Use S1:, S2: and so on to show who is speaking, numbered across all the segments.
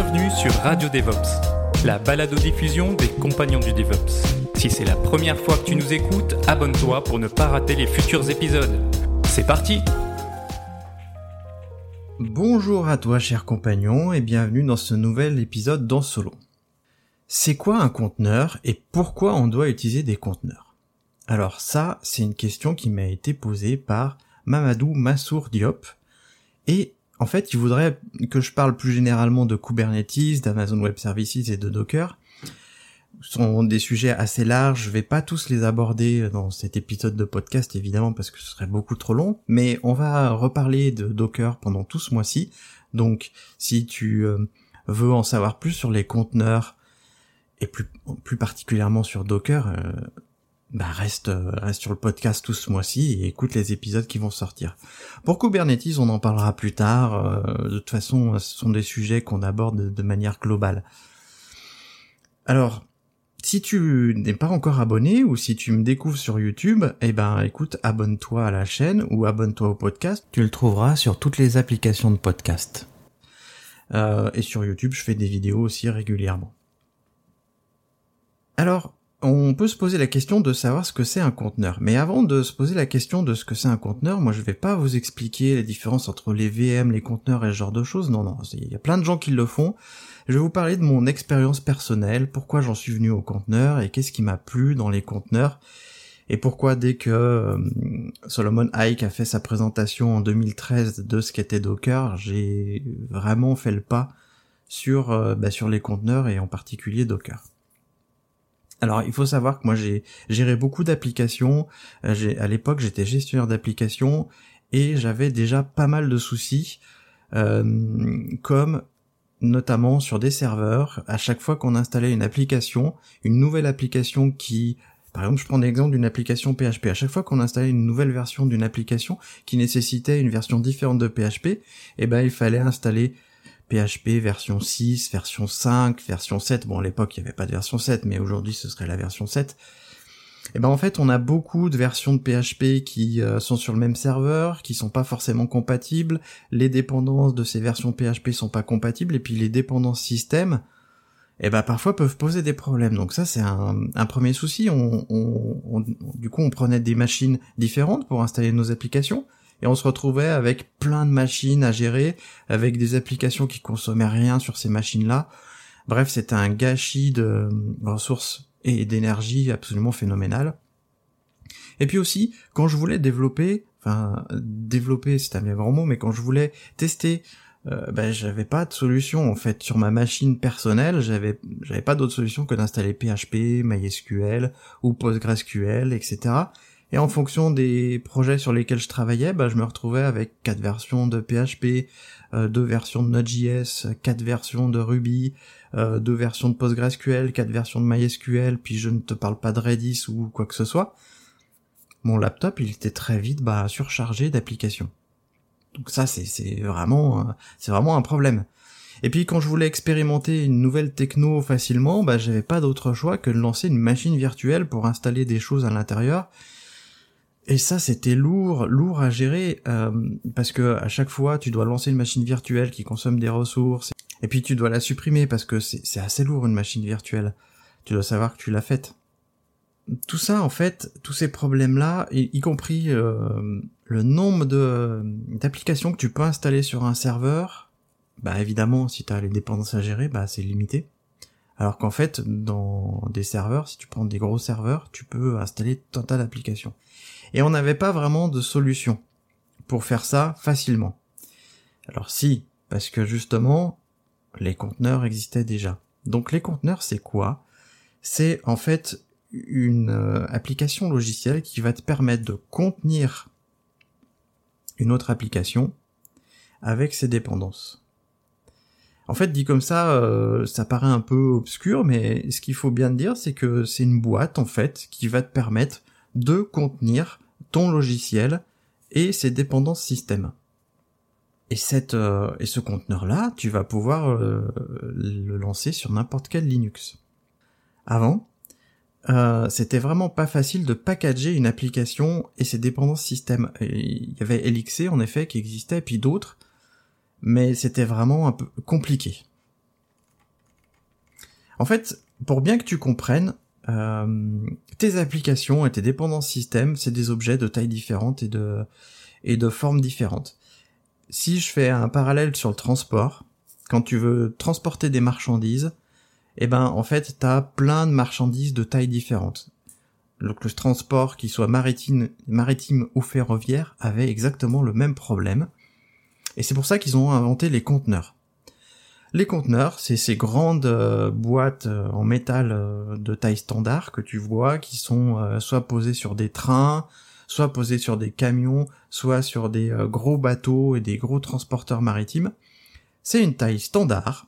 S1: Bienvenue sur Radio DevOps, la balado-diffusion des compagnons du DevOps. Si c'est la première fois que tu nous écoutes, abonne-toi pour ne pas rater les futurs épisodes. C'est parti
S2: Bonjour à toi cher compagnon et bienvenue dans ce nouvel épisode dans Solo. C'est quoi un conteneur et pourquoi on doit utiliser des conteneurs? Alors ça, c'est une question qui m'a été posée par Mamadou Massour Diop et en fait, il voudrait que je parle plus généralement de Kubernetes, d'Amazon Web Services et de Docker. Ce sont des sujets assez larges, je vais pas tous les aborder dans cet épisode de podcast évidemment parce que ce serait beaucoup trop long, mais on va reparler de Docker pendant tout ce mois-ci. Donc si tu euh, veux en savoir plus sur les conteneurs et plus, plus particulièrement sur Docker, euh, bah reste, euh, reste sur le podcast tout ce mois-ci et écoute les épisodes qui vont sortir. Pour Kubernetes, on en parlera plus tard. de toute façon, ce sont des sujets qu'on aborde de manière globale. Alors, si tu n'es pas encore abonné ou si tu me découvres sur YouTube, eh ben écoute, abonne-toi à la chaîne ou abonne-toi au podcast. Tu le trouveras sur toutes les applications de podcast. Euh, et sur YouTube, je fais des vidéos aussi régulièrement. Alors, on peut se poser la question de savoir ce que c'est un conteneur. Mais avant de se poser la question de ce que c'est un conteneur, moi je vais pas vous expliquer les différences entre les VM, les conteneurs et ce genre de choses. Non, non, il y a plein de gens qui le font. Je vais vous parler de mon expérience personnelle, pourquoi j'en suis venu au conteneur et qu'est-ce qui m'a plu dans les conteneurs et pourquoi dès que euh, Solomon Ike a fait sa présentation en 2013 de ce qu'était Docker, j'ai vraiment fait le pas sur euh, bah, sur les conteneurs et en particulier Docker. Alors il faut savoir que moi j'ai géré beaucoup d'applications. Euh, à l'époque j'étais gestionnaire d'applications et j'avais déjà pas mal de soucis, comme notamment sur des serveurs, à chaque fois qu'on installait une application, une nouvelle application qui, par exemple, je prends l'exemple d'une application PHP, à chaque fois qu'on installait une nouvelle version d'une application qui nécessitait une version différente de PHP, eh ben, il fallait installer PHP version 6, version 5, version 7. Bon, à l'époque, il n'y avait pas de version 7, mais aujourd'hui, ce serait la version 7. Et eh ben en fait, on a beaucoup de versions de PHP qui euh, sont sur le même serveur, qui sont pas forcément compatibles. Les dépendances de ces versions PHP sont pas compatibles, et puis les dépendances système, et eh ben parfois peuvent poser des problèmes. Donc ça, c'est un, premier souci. Du coup, on prenait des machines différentes pour installer nos applications, et on se retrouvait avec plein de machines à gérer, avec des applications qui consommaient rien sur ces machines-là. Bref, c'était un gâchis de ressources et d'énergie absolument phénoménale. Et puis aussi, quand je voulais développer, enfin développer c'est un bien grand mot, mais quand je voulais tester, euh, ben j'avais pas de solution en fait sur ma machine personnelle, j'avais j'avais pas d'autre solution que d'installer PHP, MySQL ou PostgreSQL, etc. Et en fonction des projets sur lesquels je travaillais, ben, je me retrouvais avec quatre versions de PHP, euh, deux versions de Node.js, quatre versions de Ruby, euh, deux versions de PostgreSQL, quatre versions de MySQL, puis je ne te parle pas de Redis ou quoi que ce soit. Mon laptop, il était très vite bah, surchargé d'applications. Donc ça, c'est vraiment, euh, c'est vraiment un problème. Et puis quand je voulais expérimenter une nouvelle techno facilement, bah j'avais pas d'autre choix que de lancer une machine virtuelle pour installer des choses à l'intérieur. Et ça, c'était lourd, lourd à gérer, euh, parce que à chaque fois, tu dois lancer une machine virtuelle qui consomme des ressources, et puis tu dois la supprimer parce que c'est assez lourd une machine virtuelle. Tu dois savoir que tu l'as faite. Tout ça, en fait, tous ces problèmes-là, y, compris euh, le nombre d'applications que tu peux installer sur un serveur, bah évidemment, si tu as les dépendances à gérer, bah c'est limité. Alors qu'en fait, dans des serveurs, si tu prends des gros serveurs, tu peux installer tas d'applications. Et on n'avait pas vraiment de solution pour faire ça facilement. Alors si, parce que justement, les conteneurs existaient déjà. Donc les conteneurs, c'est quoi? C'est en fait une euh, application logicielle qui va te permettre de contenir une autre application avec ses dépendances. En fait, dit comme ça, euh, ça paraît un peu obscur, mais ce qu'il faut bien dire, c'est que c'est une boîte, en fait, qui va te permettre de contenir ton logiciel et ses dépendances système. Et cette euh, et ce conteneur là, tu vas pouvoir euh, le lancer sur n'importe quel Linux. Avant, euh, c'était vraiment pas facile de packager une application et ses dépendances système. Il y avait LXC en effet qui existait, puis d'autres, mais c'était vraiment un peu compliqué. En fait, pour bien que tu comprennes, euh, tes applications et tes dépendances système, c'est des objets de tailles différentes et de et de formes différentes. Si je fais un parallèle sur le transport, quand tu veux transporter des marchandises, eh ben en fait t'as plein de marchandises de tailles différentes. Donc le transport, qui soit maritime, maritime ou ferroviaire, avait exactement le même problème. Et c'est pour ça qu'ils ont inventé les conteneurs. Les conteneurs, c'est ces grandes euh, boîtes euh, en métal euh, de taille standard que tu vois, qui sont soit posées sur des trains, soit posées sur des camions, soit sur des gros bateaux et des gros transporteurs maritimes. C'est une taille standard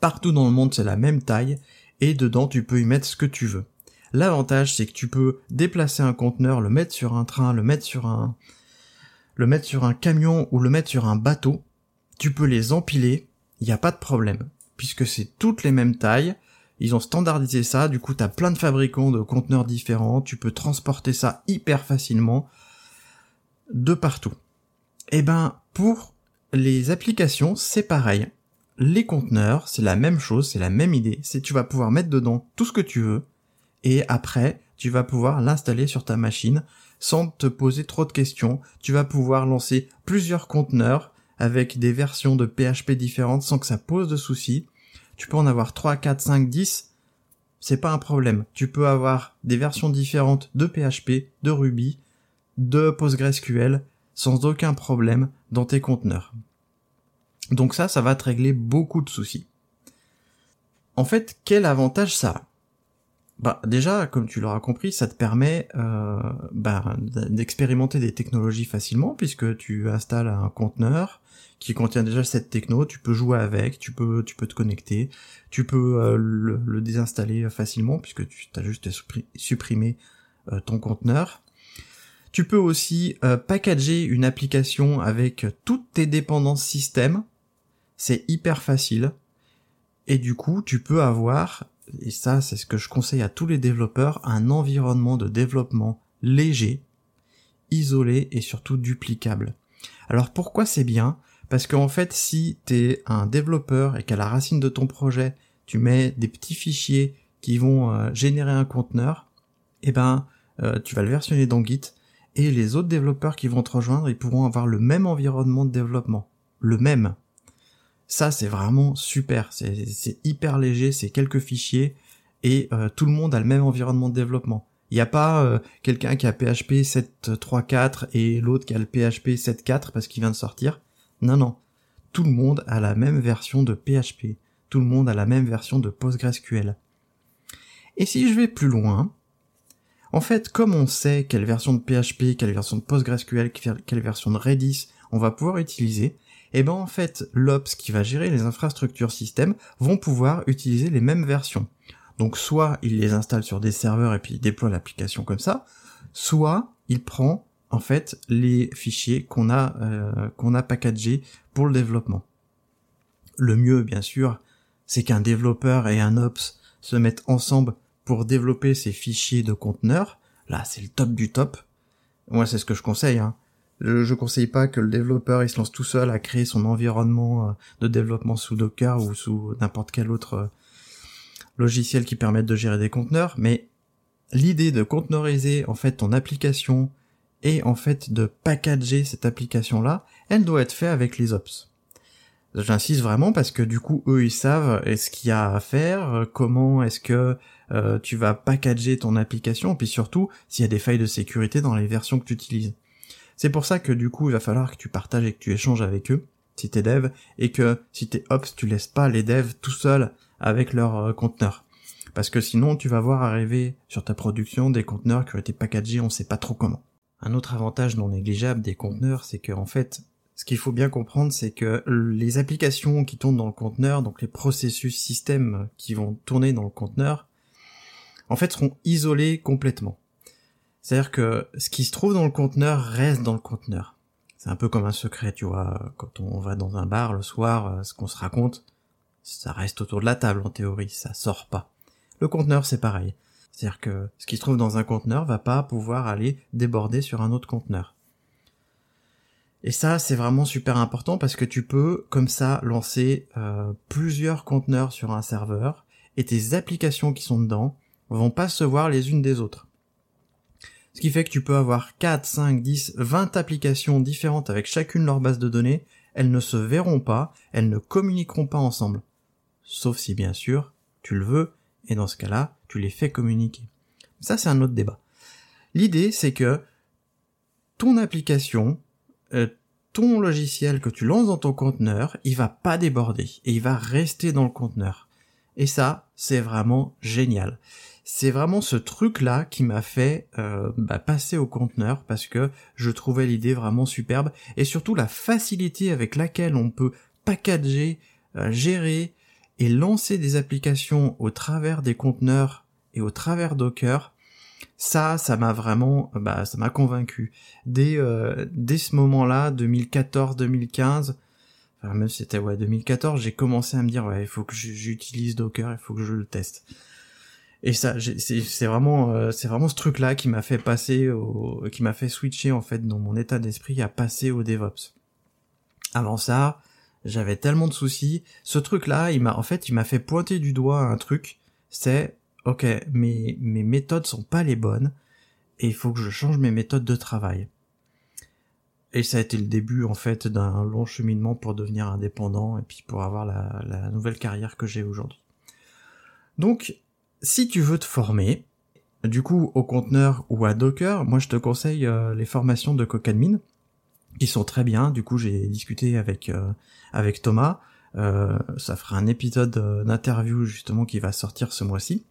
S2: Partout dans le monde, c'est la même taille, et dedans, tu peux y mettre ce que tu veux. L'avantage, c'est que tu peux déplacer un conteneur, le mettre sur un train, le mettre sur un, le mettre sur un camion ou le mettre sur un bateau. Tu peux les empiler, il n'y a pas de problème. Puisque c'est toutes les mêmes tailles, ils ont standardisé ça, du coup t'as plein de fabricants de conteneurs différents, tu peux transporter ça hyper facilement de partout. Et eh ben, pour les applications, c'est pareil les conteneurs, c'est la même chose, c'est la même idée. C'est tu vas pouvoir mettre dedans tout ce que tu veux et après tu vas pouvoir l'installer sur ta machine sans te poser trop de questions. Tu vas pouvoir lancer plusieurs conteneurs avec des versions de PHP différentes sans que ça pose de soucis. Tu peux en avoir 3, 4, 5, 10. C'est pas un problème. Tu peux avoir des versions différentes de PHP, de Ruby, de PostgreSQL sans aucun problème dans tes conteneurs. Donc ça, ça va te régler beaucoup de soucis. En fait, quel avantage ça a? Bah déjà, comme tu l'auras compris, ça te permet euh, bah, d'expérimenter des technologies facilement puisque tu installes un conteneur qui contient déjà cette techno, tu peux jouer avec, tu peux tu peux te connecter, tu peux euh, le, désinstaller facilement puisque tu as juste supprimé euh, ton conteneur. Tu peux aussi packager une application avec toutes tes dépendances système c'est hyper facile. Et du coup, tu peux avoir, et ça c'est ce que je conseille à tous les développeurs, un environnement de développement léger, isolé et surtout duplicable. Alors pourquoi c'est bien? Parce qu'en fait, si t'es un développeur et qu'à la racine de ton projet, tu mets des petits fichiers qui vont euh, générer un conteneur, eh ben, euh, tu vas le versionner dans Git et les autres développeurs qui vont te rejoindre, ils pourront avoir le même environnement de développement. Le même. Ça, c'est vraiment super. C'est hyper léger, c'est quelques fichiers et euh, tout le monde a le même environnement de développement. Il n'y a pas euh, quelqu'un qui a PHP 7.3.4 et l'autre qui a le PHP 7.4 parce qu'il vient de sortir. Non, non. Tout le monde a la même version de PHP. Tout le monde a la même version de PostgreSQL. Et si je vais plus loin, en fait, comme on sait quelle version de PHP, quelle version de PostgreSQL, quelle version de Redis on va pouvoir utiliser, et eh ben en fait l'Ops qui va gérer les infrastructures système vont pouvoir utiliser les mêmes versions. Donc soit il les installe sur des serveurs et puis il déploie l'application comme ça, soit il prend en fait les fichiers qu'on a euh, qu'on a packagés pour le développement. Le mieux bien sûr, c'est qu'un développeur et un ops se mettent ensemble pour développer ces fichiers de conteneurs. Là, c'est le top du top. Moi, c'est ce que je conseille. Hein. Je, je conseille pas que le développeur il se lance tout seul à créer son environnement euh, de développement sous Docker ou sous n'importe quel autre euh, logiciel qui permette de gérer des conteneurs, mais l'idée de conteneuriser en fait ton application et en fait de packager cette application là, elle doit être faite avec les ops. J'insiste vraiment parce que du coup eux ils savent ce qu'il y a à faire, comment est-ce que euh, tu vas packager ton application, puis surtout s'il y a des failles de sécurité dans les versions que tu utilises. C'est pour ça que du coup, il va falloir que tu partages et que tu échanges avec eux, si t'es dev, et que si t'es ops, tu laisses pas les devs tout seuls avec leur euh, conteneur. Parce que sinon, tu vas voir arriver sur ta production des conteneurs qui ont été packagés, on sait pas trop comment. Un autre avantage non négligeable des conteneurs, c'est que en fait, ce qu'il faut bien comprendre, c'est que les applications qui tournent dans le conteneur, donc les processus systèmes qui vont tourner dans le conteneur, en fait seront isolés complètement. C'est-à-dire que ce qui se trouve dans le conteneur reste dans le conteneur. C'est un peu comme un secret, tu vois, quand on va dans un bar le soir, euh, ce qu'on se raconte, ça reste autour de la table en théorie, ça sort pas. Le conteneur c'est pareil. C'est-à-dire que ce qui se trouve dans un conteneur va pas pouvoir aller déborder sur un autre conteneur. Et ça, c'est vraiment super important parce que tu peux, comme ça, lancer euh, plusieurs conteneurs sur un serveur et tes applications qui sont dedans vont pas se voir les unes des autres. Ce qui fait que tu peux avoir 4, 5, 10, 20 applications différentes avec chacune leur base de données, elles ne se verront pas, elles ne communiqueront pas ensemble. Sauf si bien sûr, tu le veux, et dans ce cas-là, tu les fais communiquer. Ça, c'est un autre débat. L'idée, c'est que ton application, euh, ton logiciel que tu lances dans ton conteneur, il va pas déborder et il va rester dans le conteneur. Et ça, c'est vraiment génial. C'est vraiment ce truc-là qui m'a fait euh, bah, passer au conteneur parce que je trouvais l'idée vraiment superbe et surtout la facilité avec laquelle on peut packager, euh, gérer et lancer des applications au travers des conteneurs et au travers Docker ça, ça m'a vraiment, bah, ça m'a convaincu. Dès, euh, dès ce moment-là, 2014-2015, enfin même si c'était ouais 2014, j'ai commencé à me dire ouais, il faut que j'utilise Docker, il faut que je le teste. Et ça, c'est vraiment, euh, c'est vraiment ce truc-là qui m'a fait passer, qui m'a fait switcher en fait dans mon état d'esprit à passer au DevOps. Avant ça, j'avais tellement de soucis. Ce truc-là, il m'a, en fait, il m'a fait pointer du doigt un truc. C'est ok, mes, mes méthodes sont pas les bonnes, et il faut que je change mes méthodes de travail. Et ça a été le début en fait d'un long cheminement pour devenir indépendant et puis pour avoir la, nouvelle carrière que j'ai aujourd'hui. Donc, si tu veux te former, du coup au conteneur ou à Docker, moi je te conseille euh, les formations de Cocadmin qui sont très bien. Du coup, j'ai discuté avec euh, avec Thomas. Euh, ça fera un épisode d'interview justement qui va sortir ce mois-ci.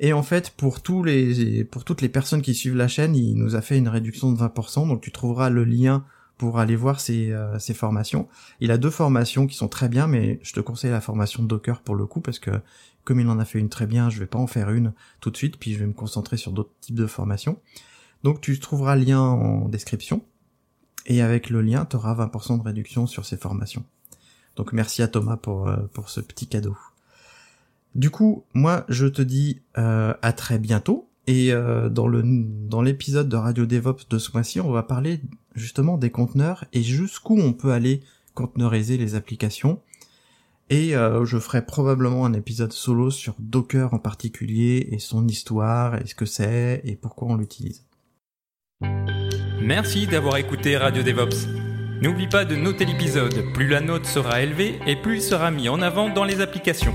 S2: Et en fait, pour tous les, pour toutes les personnes qui suivent la chaîne, il nous a fait une réduction de 20%. Donc tu trouveras le lien pour aller voir ses, euh, formations. Il a deux formations qui sont très bien, mais je te conseille la formation Docker pour le coup parce que comme il en a fait une très bien, je vais pas en faire une tout de suite, puis je vais me concentrer sur d'autres types de formations. Donc tu trouveras le lien en description. Et avec le lien, tu auras 20% de réduction sur ces formations. Donc merci à Thomas pour, euh, pour ce petit cadeau. Du coup, moi, je te dis euh, à très bientôt. Et euh, dans le dans l'épisode de Radio DevOps de ce mois-ci, on va parler justement des conteneurs et jusqu'où on peut aller conteneuriser les applications. Et euh, je ferai probablement un épisode solo sur Docker en particulier et son histoire et ce que c'est et pourquoi on l'utilise.
S1: Merci d'avoir écouté Radio DevOps. N'oublie pas de noter l'épisode, plus la note sera élevée et plus il sera mis en avant dans les applications.